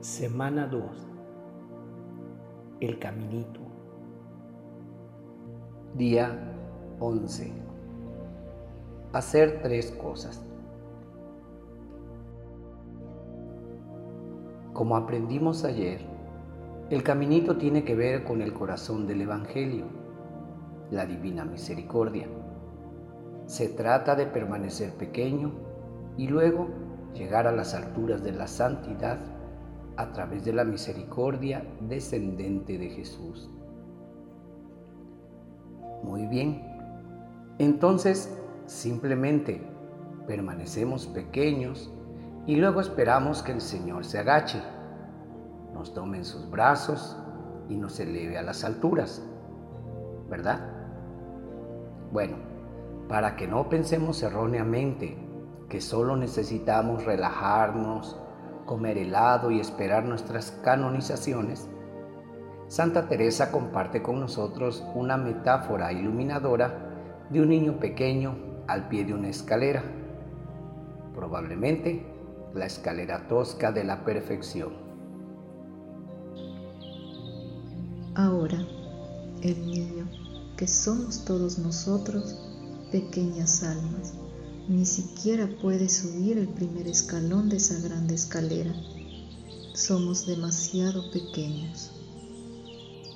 Semana 2. El caminito. Día 11. Hacer tres cosas. Como aprendimos ayer, el caminito tiene que ver con el corazón del Evangelio, la divina misericordia. Se trata de permanecer pequeño y luego llegar a las alturas de la santidad a través de la misericordia descendente de Jesús. Muy bien, entonces simplemente permanecemos pequeños y luego esperamos que el Señor se agache, nos tome en sus brazos y nos eleve a las alturas, ¿verdad? Bueno, para que no pensemos erróneamente que solo necesitamos relajarnos, comer helado y esperar nuestras canonizaciones, Santa Teresa comparte con nosotros una metáfora iluminadora de un niño pequeño al pie de una escalera, probablemente la escalera tosca de la perfección. Ahora, el niño, que somos todos nosotros, pequeñas almas, ni siquiera puede subir el primer escalón de esa grande escalera. Somos demasiado pequeños.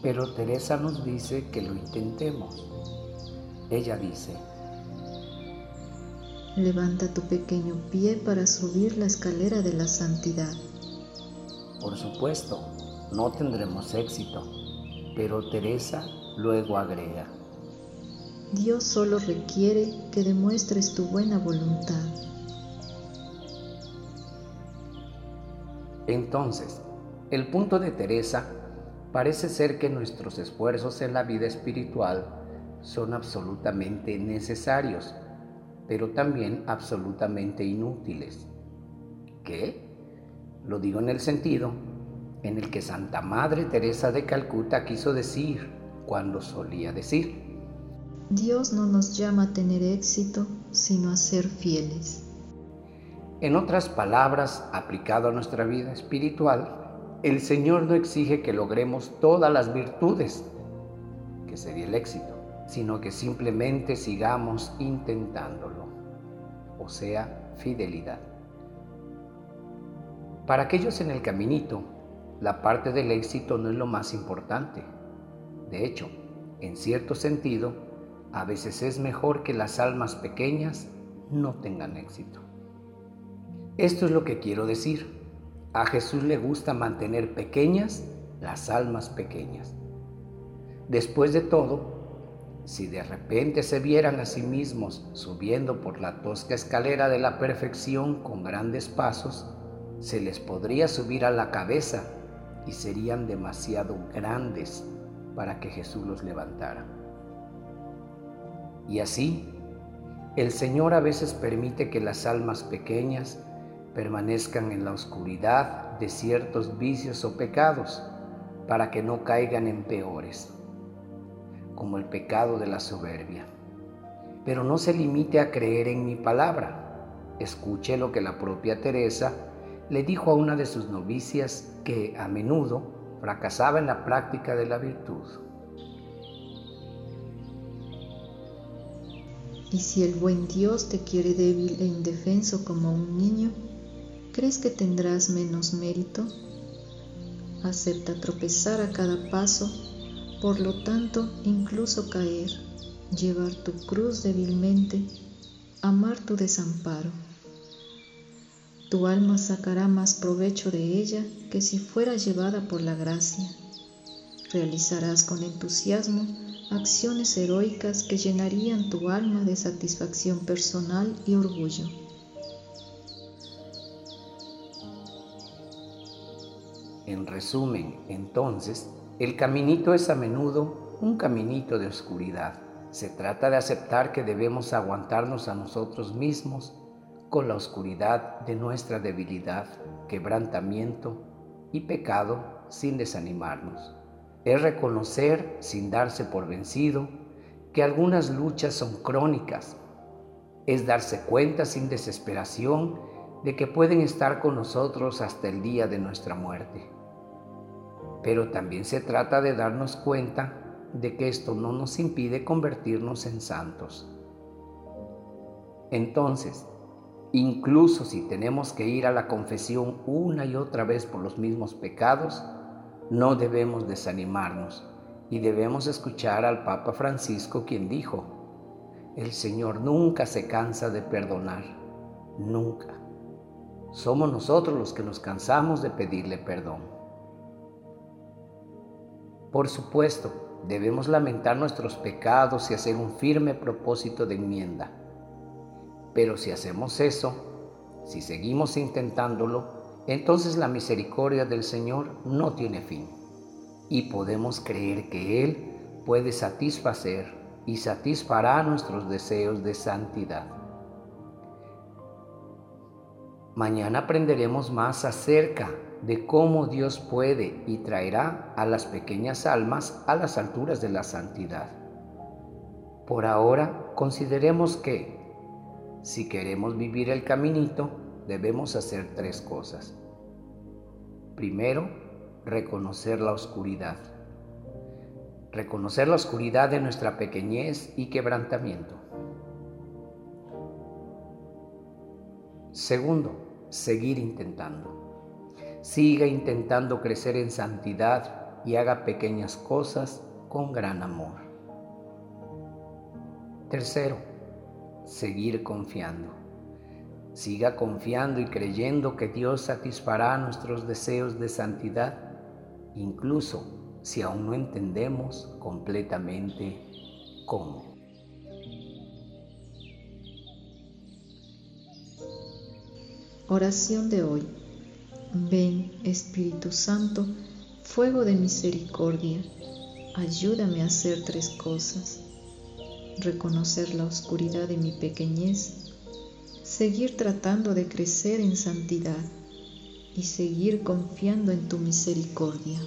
Pero Teresa nos dice que lo intentemos. Ella dice, Levanta tu pequeño pie para subir la escalera de la santidad. Por supuesto, no tendremos éxito, pero Teresa luego agrega, Dios solo requiere que demuestres tu buena voluntad. Entonces, el punto de Teresa parece ser que nuestros esfuerzos en la vida espiritual son absolutamente necesarios, pero también absolutamente inútiles. ¿Qué? Lo digo en el sentido en el que Santa Madre Teresa de Calcuta quiso decir cuando solía decir, Dios no nos llama a tener éxito, sino a ser fieles. En otras palabras, aplicado a nuestra vida espiritual, el Señor no exige que logremos todas las virtudes, que sería el éxito, sino que simplemente sigamos intentándolo, o sea, fidelidad. Para aquellos en el caminito, la parte del éxito no es lo más importante. De hecho, en cierto sentido, a veces es mejor que las almas pequeñas no tengan éxito. Esto es lo que quiero decir. A Jesús le gusta mantener pequeñas las almas pequeñas. Después de todo, si de repente se vieran a sí mismos subiendo por la tosca escalera de la perfección con grandes pasos, se les podría subir a la cabeza y serían demasiado grandes para que Jesús los levantara. Y así, el Señor a veces permite que las almas pequeñas permanezcan en la oscuridad de ciertos vicios o pecados para que no caigan en peores, como el pecado de la soberbia. Pero no se limite a creer en mi palabra. Escuche lo que la propia Teresa le dijo a una de sus novicias que a menudo fracasaba en la práctica de la virtud. Y si el buen Dios te quiere débil e indefenso como un niño, ¿crees que tendrás menos mérito? Acepta tropezar a cada paso, por lo tanto incluso caer, llevar tu cruz débilmente, amar tu desamparo. Tu alma sacará más provecho de ella que si fuera llevada por la gracia. Realizarás con entusiasmo acciones heroicas que llenarían tu alma de satisfacción personal y orgullo. En resumen, entonces, el caminito es a menudo un caminito de oscuridad. Se trata de aceptar que debemos aguantarnos a nosotros mismos con la oscuridad de nuestra debilidad, quebrantamiento y pecado sin desanimarnos es reconocer sin darse por vencido que algunas luchas son crónicas, es darse cuenta sin desesperación de que pueden estar con nosotros hasta el día de nuestra muerte. Pero también se trata de darnos cuenta de que esto no nos impide convertirnos en santos. Entonces, incluso si tenemos que ir a la confesión una y otra vez por los mismos pecados, no debemos desanimarnos y debemos escuchar al Papa Francisco quien dijo, el Señor nunca se cansa de perdonar, nunca. Somos nosotros los que nos cansamos de pedirle perdón. Por supuesto, debemos lamentar nuestros pecados y hacer un firme propósito de enmienda. Pero si hacemos eso, si seguimos intentándolo, entonces la misericordia del Señor no tiene fin y podemos creer que Él puede satisfacer y satisfará nuestros deseos de santidad. Mañana aprenderemos más acerca de cómo Dios puede y traerá a las pequeñas almas a las alturas de la santidad. Por ahora, consideremos que, si queremos vivir el caminito, debemos hacer tres cosas. Primero, reconocer la oscuridad. Reconocer la oscuridad de nuestra pequeñez y quebrantamiento. Segundo, seguir intentando. Siga intentando crecer en santidad y haga pequeñas cosas con gran amor. Tercero, seguir confiando. Siga confiando y creyendo que Dios satisfará nuestros deseos de santidad, incluso si aún no entendemos completamente cómo. Oración de hoy. Ven, Espíritu Santo, fuego de misericordia, ayúdame a hacer tres cosas. Reconocer la oscuridad de mi pequeñez, seguir tratando de crecer en santidad y seguir confiando en tu misericordia.